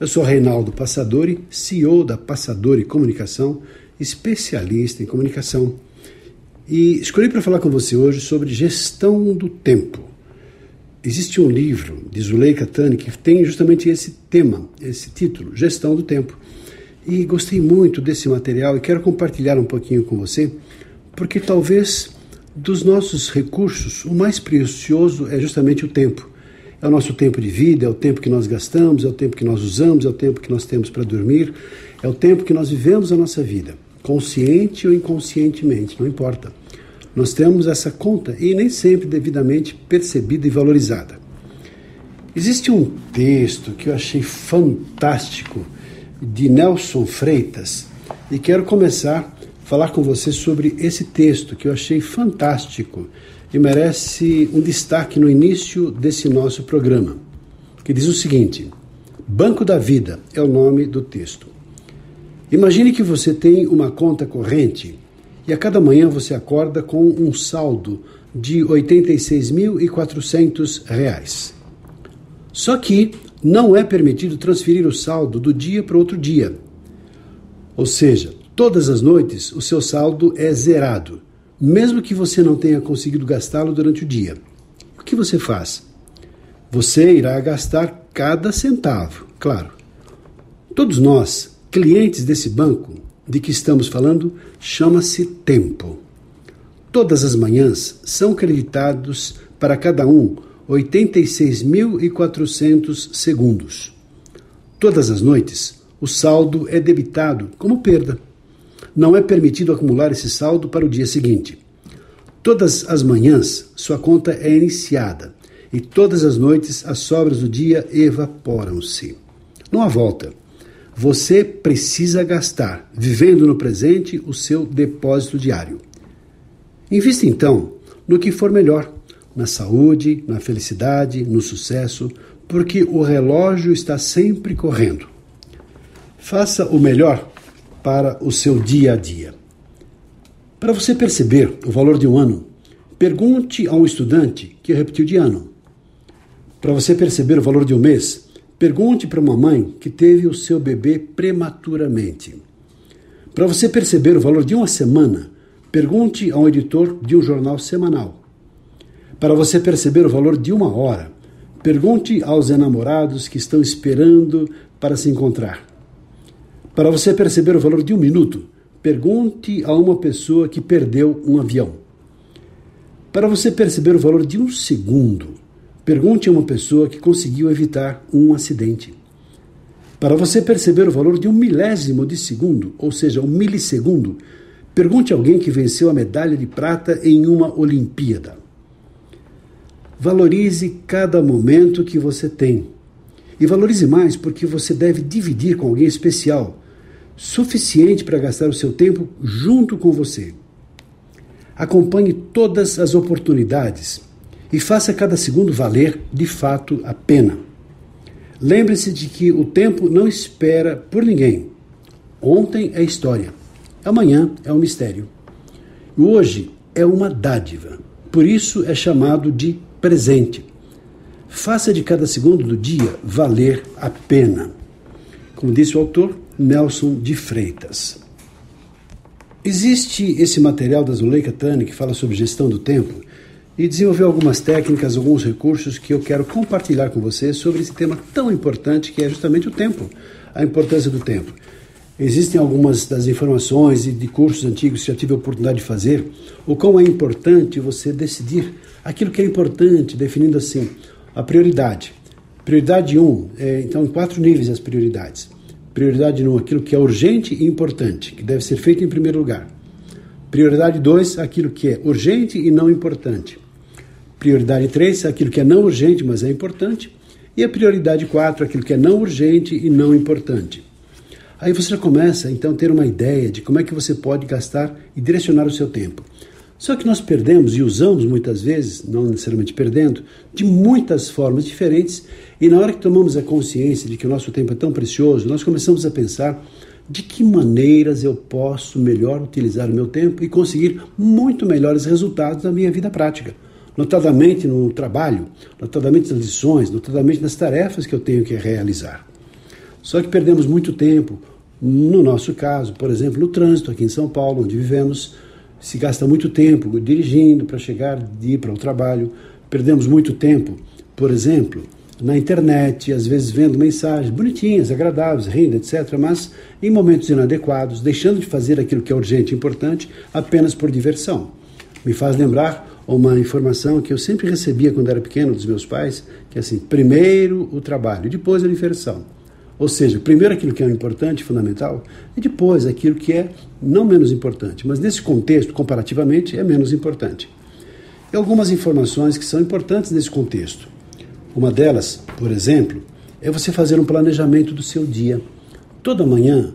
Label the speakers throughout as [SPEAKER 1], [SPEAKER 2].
[SPEAKER 1] Eu sou Reinaldo Passadori, CEO da Passadori Comunicação, especialista em comunicação. E escolhi para falar com você hoje sobre gestão do tempo. Existe um livro de Zuleika Tani que tem justamente esse tema, esse título, Gestão do Tempo. E gostei muito desse material e quero compartilhar um pouquinho com você, porque talvez dos nossos recursos, o mais precioso é justamente o tempo. É o nosso tempo de vida, é o tempo que nós gastamos, é o tempo que nós usamos, é o tempo que nós temos para dormir, é o tempo que nós vivemos a nossa vida, consciente ou inconscientemente, não importa. Nós temos essa conta e nem sempre devidamente percebida e valorizada. Existe um texto que eu achei fantástico de Nelson Freitas e quero começar a falar com você sobre esse texto que eu achei fantástico e merece um destaque no início desse nosso programa, que diz o seguinte: Banco da Vida é o nome do texto. Imagine que você tem uma conta corrente e a cada manhã você acorda com um saldo de R$ 86.400. Só que não é permitido transferir o saldo do dia para outro dia. Ou seja, todas as noites o seu saldo é zerado mesmo que você não tenha conseguido gastá-lo durante o dia. O que você faz? Você irá gastar cada centavo, claro. Todos nós, clientes desse banco de que estamos falando, chama-se tempo. Todas as manhãs são creditados para cada um 86.400 segundos. Todas as noites, o saldo é debitado como perda não é permitido acumular esse saldo para o dia seguinte. Todas as manhãs, sua conta é iniciada e todas as noites as sobras do dia evaporam-se. Não há volta. Você precisa gastar, vivendo no presente, o seu depósito diário. Invista então no que for melhor, na saúde, na felicidade, no sucesso, porque o relógio está sempre correndo. Faça o melhor para o seu dia a dia. Para você perceber o valor de um ano, pergunte a um estudante que repetiu de ano. Para você perceber o valor de um mês, pergunte para uma mãe que teve o seu bebê prematuramente. Para você perceber o valor de uma semana, pergunte a um editor de um jornal semanal. Para você perceber o valor de uma hora, pergunte aos enamorados que estão esperando para se encontrar. Para você perceber o valor de um minuto, pergunte a uma pessoa que perdeu um avião. Para você perceber o valor de um segundo, pergunte a uma pessoa que conseguiu evitar um acidente. Para você perceber o valor de um milésimo de segundo, ou seja, um milissegundo, pergunte a alguém que venceu a medalha de prata em uma Olimpíada. Valorize cada momento que você tem. E valorize mais porque você deve dividir com alguém especial suficiente para gastar o seu tempo junto com você. Acompanhe todas as oportunidades e faça cada segundo valer de fato a pena. Lembre-se de que o tempo não espera por ninguém. Ontem é história, amanhã é um mistério. Hoje é uma dádiva, por isso é chamado de presente. Faça de cada segundo do dia valer a pena. Como disse o autor, Nelson de Freitas. Existe esse material da Zuleika Tani que fala sobre gestão do tempo e desenvolveu algumas técnicas, alguns recursos que eu quero compartilhar com você sobre esse tema tão importante que é justamente o tempo, a importância do tempo. Existem algumas das informações e de cursos antigos que já tive a oportunidade de fazer, o quão é importante você decidir aquilo que é importante, definindo assim a prioridade. Prioridade 1, um, é, então, em quatro níveis as prioridades. Prioridade 1, aquilo que é urgente e importante, que deve ser feito em primeiro lugar. Prioridade 2, aquilo que é urgente e não importante. Prioridade 3, aquilo que é não urgente, mas é importante. E a prioridade 4, aquilo que é não urgente e não importante. Aí você já começa então a ter uma ideia de como é que você pode gastar e direcionar o seu tempo. Só que nós perdemos e usamos muitas vezes, não necessariamente perdendo, de muitas formas diferentes, e na hora que tomamos a consciência de que o nosso tempo é tão precioso, nós começamos a pensar de que maneiras eu posso melhor utilizar o meu tempo e conseguir muito melhores resultados na minha vida prática, notadamente no trabalho, notadamente nas lições, notadamente nas tarefas que eu tenho que realizar. Só que perdemos muito tempo, no nosso caso, por exemplo, no trânsito aqui em São Paulo, onde vivemos, se gasta muito tempo dirigindo para chegar de ir para o trabalho, perdemos muito tempo, por exemplo, na internet, às vezes vendo mensagens bonitinhas, agradáveis, rindo, etc., mas em momentos inadequados, deixando de fazer aquilo que é urgente e importante apenas por diversão. Me faz lembrar uma informação que eu sempre recebia quando era pequeno dos meus pais, que é assim, primeiro o trabalho, depois a diversão. Ou seja, primeiro aquilo que é importante, fundamental, e depois aquilo que é não menos importante, mas nesse contexto, comparativamente, é menos importante. E algumas informações que são importantes nesse contexto. Uma delas, por exemplo, é você fazer um planejamento do seu dia. Toda manhã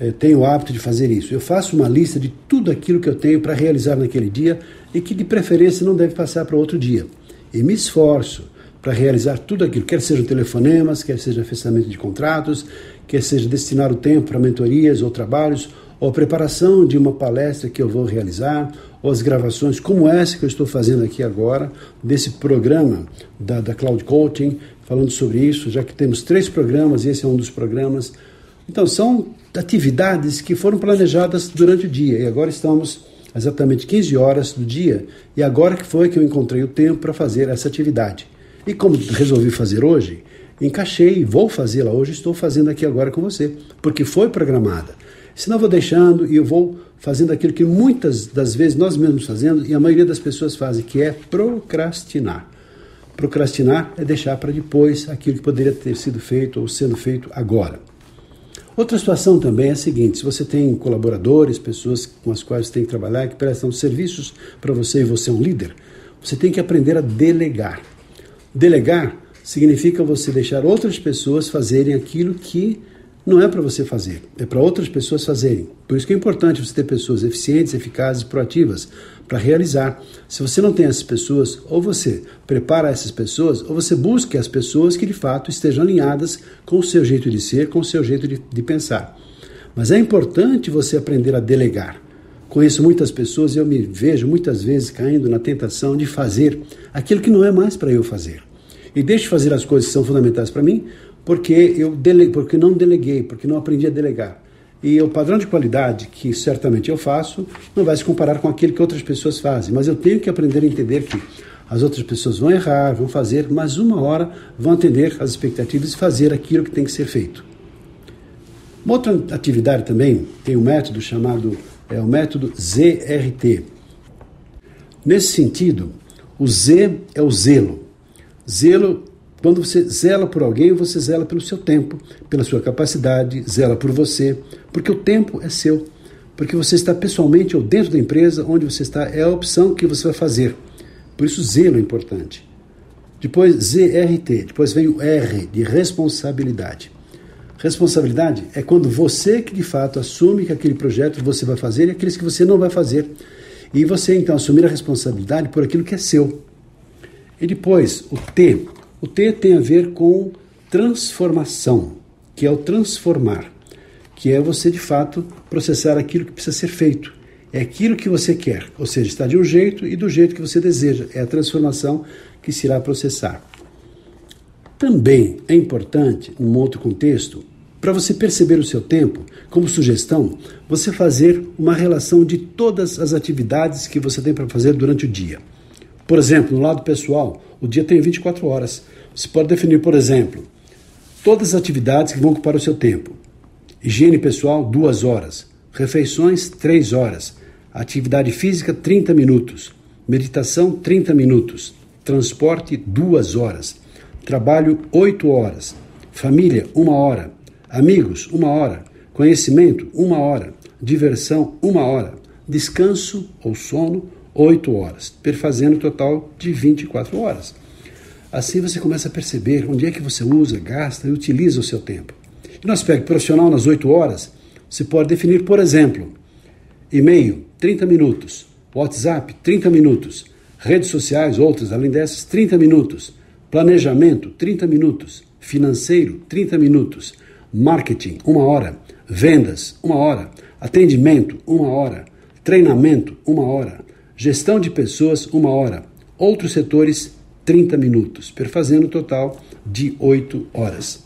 [SPEAKER 1] eu eh, tenho o hábito de fazer isso. Eu faço uma lista de tudo aquilo que eu tenho para realizar naquele dia e que de preferência não deve passar para outro dia. E me esforço para realizar tudo aquilo, quer sejam telefonemas, quer seja fechamento de contratos, quer seja destinar o tempo para mentorias ou trabalhos, ou a preparação de uma palestra que eu vou realizar, ou as gravações como essa que eu estou fazendo aqui agora, desse programa da, da Cloud Coaching, falando sobre isso, já que temos três programas e esse é um dos programas. Então, são atividades que foram planejadas durante o dia e agora estamos exatamente 15 horas do dia e agora que foi que eu encontrei o tempo para fazer essa atividade. E como resolvi fazer hoje, encaixei, vou fazê-la hoje, estou fazendo aqui agora com você, porque foi programada. Senão eu vou deixando e eu vou fazendo aquilo que muitas das vezes nós mesmos fazemos e a maioria das pessoas fazem, que é procrastinar. Procrastinar é deixar para depois aquilo que poderia ter sido feito ou sendo feito agora. Outra situação também é a seguinte: se você tem colaboradores, pessoas com as quais você tem que trabalhar, que prestam serviços para você e você é um líder, você tem que aprender a delegar. Delegar significa você deixar outras pessoas fazerem aquilo que não é para você fazer, é para outras pessoas fazerem. Por isso que é importante você ter pessoas eficientes, eficazes, proativas para realizar. Se você não tem essas pessoas, ou você prepara essas pessoas, ou você busca as pessoas que de fato estejam alinhadas com o seu jeito de ser, com o seu jeito de, de pensar. Mas é importante você aprender a delegar. Conheço muitas pessoas e eu me vejo muitas vezes caindo na tentação de fazer aquilo que não é mais para eu fazer. E deixo de fazer as coisas que são fundamentais para mim porque eu dele, porque não deleguei, porque não aprendi a delegar. E o padrão de qualidade que certamente eu faço não vai se comparar com aquele que outras pessoas fazem, mas eu tenho que aprender a entender que as outras pessoas vão errar, vão fazer, mas uma hora vão atender às expectativas e fazer aquilo que tem que ser feito. Uma outra atividade também tem um método chamado é o método ZRT. Nesse sentido, o Z é o zelo. Zelo, quando você zela por alguém, você zela pelo seu tempo, pela sua capacidade, zela por você, porque o tempo é seu. Porque você está pessoalmente ou dentro da empresa, onde você está, é a opção que você vai fazer. Por isso, zelo é importante. Depois, ZRT. Depois vem o R, de responsabilidade. Responsabilidade é quando você que de fato assume que aquele projeto você vai fazer e aqueles que você não vai fazer. E você então assumir a responsabilidade por aquilo que é seu. E depois, o T. O T tem a ver com transformação, que é o transformar, que é você de fato processar aquilo que precisa ser feito. É aquilo que você quer, ou seja, está de um jeito e do jeito que você deseja. É a transformação que se irá processar. Também é importante, num outro contexto, para você perceber o seu tempo, como sugestão, você fazer uma relação de todas as atividades que você tem para fazer durante o dia. Por exemplo, no lado pessoal, o dia tem 24 horas. Você pode definir, por exemplo, todas as atividades que vão ocupar o seu tempo. Higiene pessoal, 2 horas. Refeições, 3 horas. Atividade física, 30 minutos. Meditação, 30 minutos. Transporte, 2 horas Trabalho oito horas. Família, uma hora. Amigos, uma hora. Conhecimento, uma hora. Diversão, uma hora. Descanso ou sono, oito horas. Perfazendo um total de 24 horas. Assim você começa a perceber onde é que você usa, gasta e utiliza o seu tempo. E no aspecto profissional, nas 8 horas, você pode definir, por exemplo, e-mail, 30 minutos, WhatsApp, 30 minutos, redes sociais, outras além dessas, 30 minutos, planejamento, 30 minutos, financeiro, 30 minutos, marketing, uma hora, vendas, uma hora, atendimento, uma hora, treinamento, uma hora, gestão de pessoas, uma hora, outros setores, 30 minutos, perfazendo um total de 8 horas.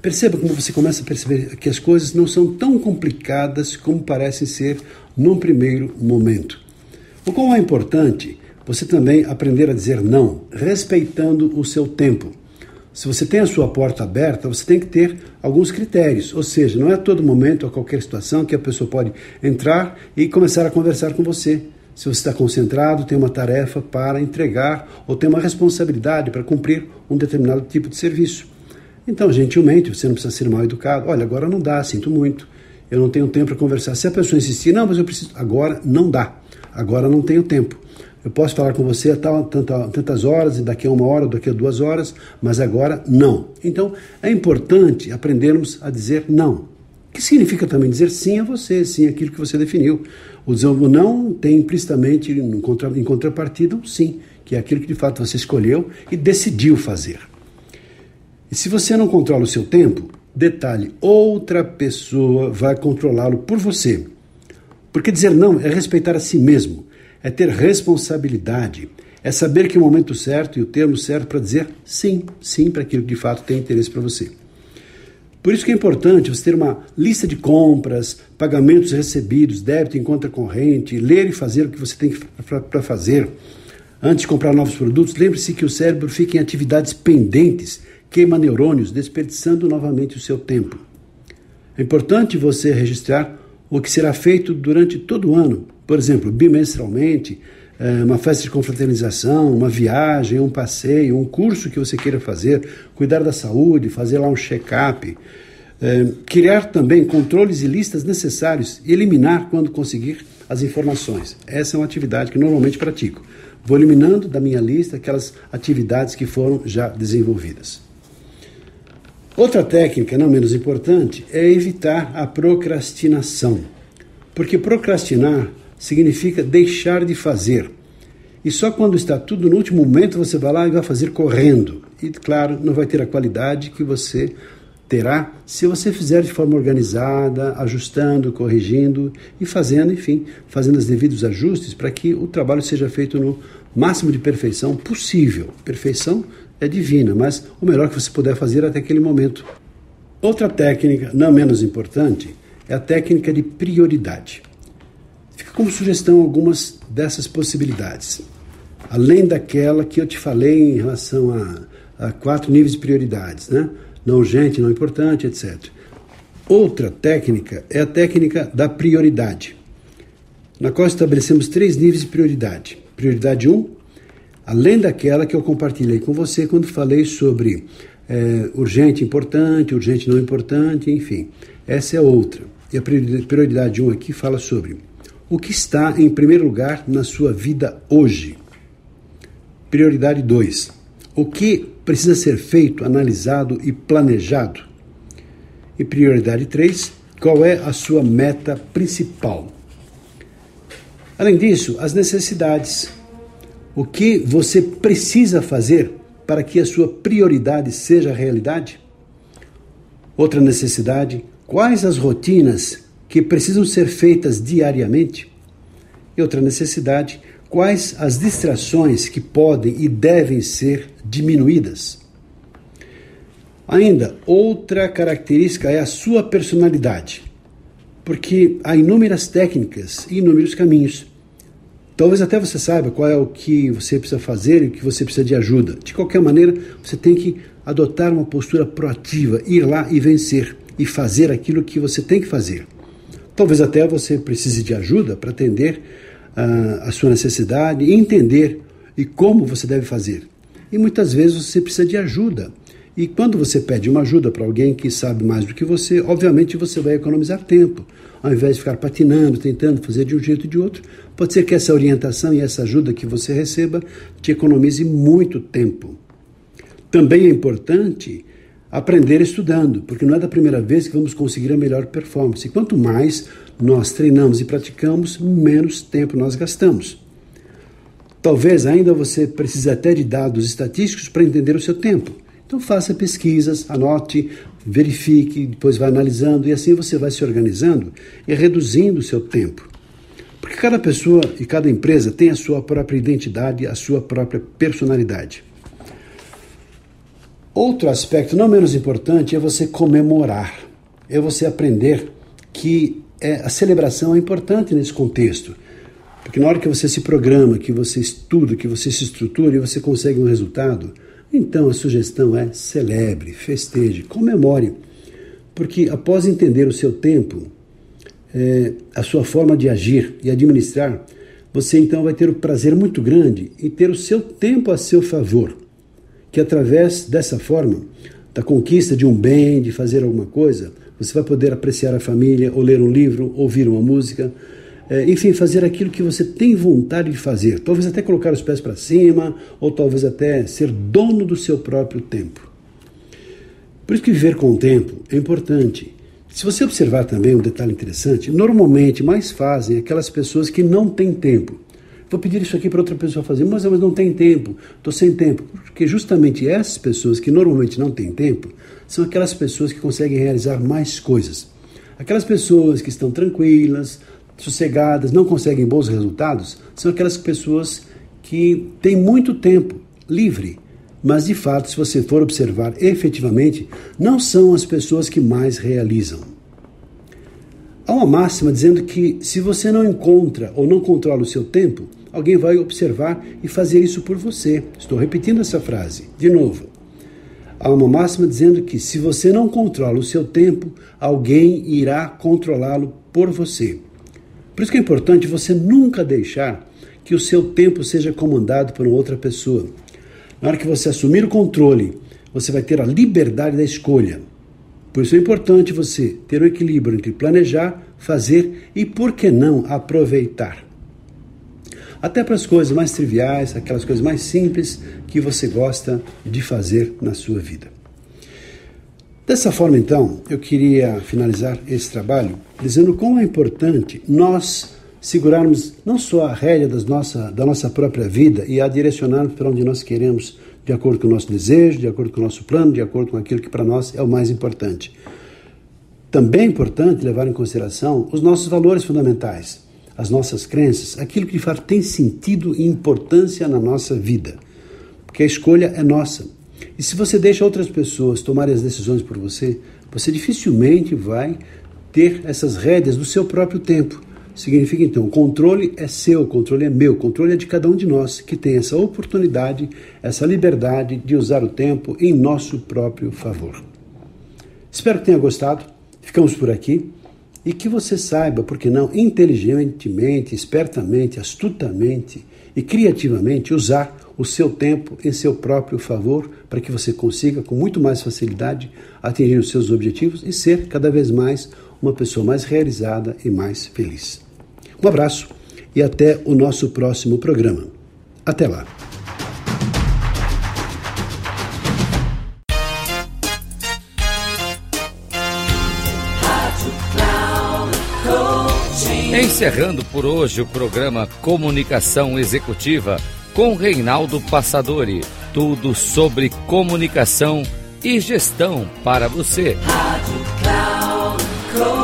[SPEAKER 1] Perceba como você começa a perceber que as coisas não são tão complicadas como parecem ser num primeiro momento. O qual é importante você também aprender a dizer não, respeitando o seu tempo. Se você tem a sua porta aberta, você tem que ter alguns critérios, ou seja, não é a todo momento, a qualquer situação, que a pessoa pode entrar e começar a conversar com você. Se você está concentrado, tem uma tarefa para entregar ou tem uma responsabilidade para cumprir um determinado tipo de serviço. Então, gentilmente, você não precisa ser mal educado. Olha, agora não dá, sinto muito. Eu não tenho tempo para conversar. Se a pessoa insistir, não, mas eu preciso. Agora não dá. Agora não tenho tempo. Eu posso falar com você tal, tanta, tantas horas, e daqui a uma hora, daqui a duas horas, mas agora não. Então, é importante aprendermos a dizer não. Que significa também dizer sim a você, sim aquilo que você definiu. O dizer não tem implicitamente, em contrapartida, um sim, que é aquilo que de fato você escolheu e decidiu fazer. E se você não controla o seu tempo, detalhe, outra pessoa vai controlá-lo por você. Porque dizer não é respeitar a si mesmo, é ter responsabilidade, é saber que o momento certo e o termo certo para dizer sim, sim para aquilo que de fato tem interesse para você. Por isso que é importante você ter uma lista de compras, pagamentos recebidos, débito em conta corrente, ler e fazer o que você tem para fazer. Antes de comprar novos produtos, lembre-se que o cérebro fica em atividades pendentes queima neurônios, desperdiçando novamente o seu tempo. É importante você registrar o que será feito durante todo o ano, por exemplo, bimestralmente, é, uma festa de confraternização, uma viagem, um passeio, um curso que você queira fazer, cuidar da saúde, fazer lá um check-up, é, criar também controles e listas necessários e eliminar quando conseguir as informações. Essa é uma atividade que normalmente pratico. Vou eliminando da minha lista aquelas atividades que foram já desenvolvidas. Outra técnica, não menos importante, é evitar a procrastinação. Porque procrastinar significa deixar de fazer. E só quando está tudo no último momento você vai lá e vai fazer correndo. E, claro, não vai ter a qualidade que você terá se você fizer de forma organizada, ajustando, corrigindo e fazendo, enfim, fazendo os devidos ajustes para que o trabalho seja feito no máximo de perfeição possível. Perfeição é divina, mas o melhor que você puder fazer até aquele momento. Outra técnica, não menos importante, é a técnica de prioridade. Como sugestão algumas dessas possibilidades. Além daquela que eu te falei em relação a, a quatro níveis de prioridades, né? Não urgente, não importante, etc. Outra técnica é a técnica da prioridade, na qual estabelecemos três níveis de prioridade. Prioridade 1, um, além daquela que eu compartilhei com você quando falei sobre é, urgente, importante, urgente, não importante, enfim. Essa é outra. E a prioridade 1 um aqui fala sobre o que está em primeiro lugar na sua vida hoje. Prioridade 2. O que precisa ser feito, analisado e planejado. E prioridade 3. Qual é a sua meta principal? Além disso, as necessidades o que você precisa fazer para que a sua prioridade seja realidade? Outra necessidade: quais as rotinas que precisam ser feitas diariamente? E outra necessidade: quais as distrações que podem e devem ser diminuídas? Ainda, outra característica é a sua personalidade, porque há inúmeras técnicas e inúmeros caminhos Talvez até você saiba qual é o que você precisa fazer e o que você precisa de ajuda. De qualquer maneira, você tem que adotar uma postura proativa, ir lá e vencer e fazer aquilo que você tem que fazer. Talvez até você precise de ajuda para atender uh, a sua necessidade, entender e como você deve fazer. E muitas vezes você precisa de ajuda. E quando você pede uma ajuda para alguém que sabe mais do que você, obviamente você vai economizar tempo ao invés de ficar patinando, tentando fazer de um jeito ou de outro, pode ser que essa orientação e essa ajuda que você receba te economize muito tempo. Também é importante aprender estudando, porque não é da primeira vez que vamos conseguir a melhor performance. Quanto mais nós treinamos e praticamos, menos tempo nós gastamos. Talvez ainda você precise até de dados estatísticos para entender o seu tempo. Então faça pesquisas, anote, verifique, depois vai analisando e assim você vai se organizando e reduzindo o seu tempo. Porque cada pessoa e cada empresa tem a sua própria identidade, a sua própria personalidade. Outro aspecto não menos importante é você comemorar, é você aprender que é, a celebração é importante nesse contexto. Porque na hora que você se programa, que você estuda, que você se estrutura e você consegue um resultado, então a sugestão é celebre, festeje, comemore. Porque após entender o seu tempo, é, a sua forma de agir e administrar, você então vai ter o prazer muito grande em ter o seu tempo a seu favor que através dessa forma, da conquista de um bem, de fazer alguma coisa, você vai poder apreciar a família, ou ler um livro, ouvir uma música, é, enfim, fazer aquilo que você tem vontade de fazer. Talvez até colocar os pés para cima, ou talvez até ser dono do seu próprio tempo. Por isso que viver com o tempo é importante. Se você observar também um detalhe interessante, normalmente mais fazem aquelas pessoas que não têm tempo. Vou pedir isso aqui para outra pessoa fazer, mas, mas não tem tempo, estou sem tempo. Porque justamente essas pessoas que normalmente não têm tempo são aquelas pessoas que conseguem realizar mais coisas. Aquelas pessoas que estão tranquilas, sossegadas, não conseguem bons resultados, são aquelas pessoas que têm muito tempo livre. Mas de fato, se você for observar efetivamente, não são as pessoas que mais realizam. Há uma máxima dizendo que se você não encontra ou não controla o seu tempo, alguém vai observar e fazer isso por você. Estou repetindo essa frase de novo. Há uma máxima dizendo que se você não controla o seu tempo, alguém irá controlá-lo por você. Por isso que é importante você nunca deixar que o seu tempo seja comandado por outra pessoa. Na hora que você assumir o controle, você vai ter a liberdade da escolha. Por isso é importante você ter um equilíbrio entre planejar, fazer e, por que não, aproveitar até para as coisas mais triviais, aquelas coisas mais simples que você gosta de fazer na sua vida. Dessa forma, então, eu queria finalizar esse trabalho dizendo como é importante nós segurarmos não só a rédea das nossa, da nossa própria vida e a direcionarmos para onde nós queremos, de acordo com o nosso desejo, de acordo com o nosso plano, de acordo com aquilo que para nós é o mais importante. Também é importante levar em consideração os nossos valores fundamentais, as nossas crenças, aquilo que de fato tem sentido e importância na nossa vida. Porque a escolha é nossa. E se você deixa outras pessoas tomarem as decisões por você, você dificilmente vai ter essas rédeas do seu próprio tempo. Significa então, o controle é seu, o controle é meu, o controle é de cada um de nós que tem essa oportunidade, essa liberdade de usar o tempo em nosso próprio favor. Espero que tenha gostado. Ficamos por aqui e que você saiba, por que não, inteligentemente, espertamente, astutamente e criativamente usar o seu tempo em seu próprio favor para que você consiga com muito mais facilidade atingir os seus objetivos e ser cada vez mais uma pessoa mais realizada e mais feliz. Um abraço e até o nosso próximo programa. Até lá.
[SPEAKER 2] Encerrando por hoje o programa Comunicação Executiva com Reinaldo Passadori. Tudo sobre comunicação e gestão para você. Rádio Cloud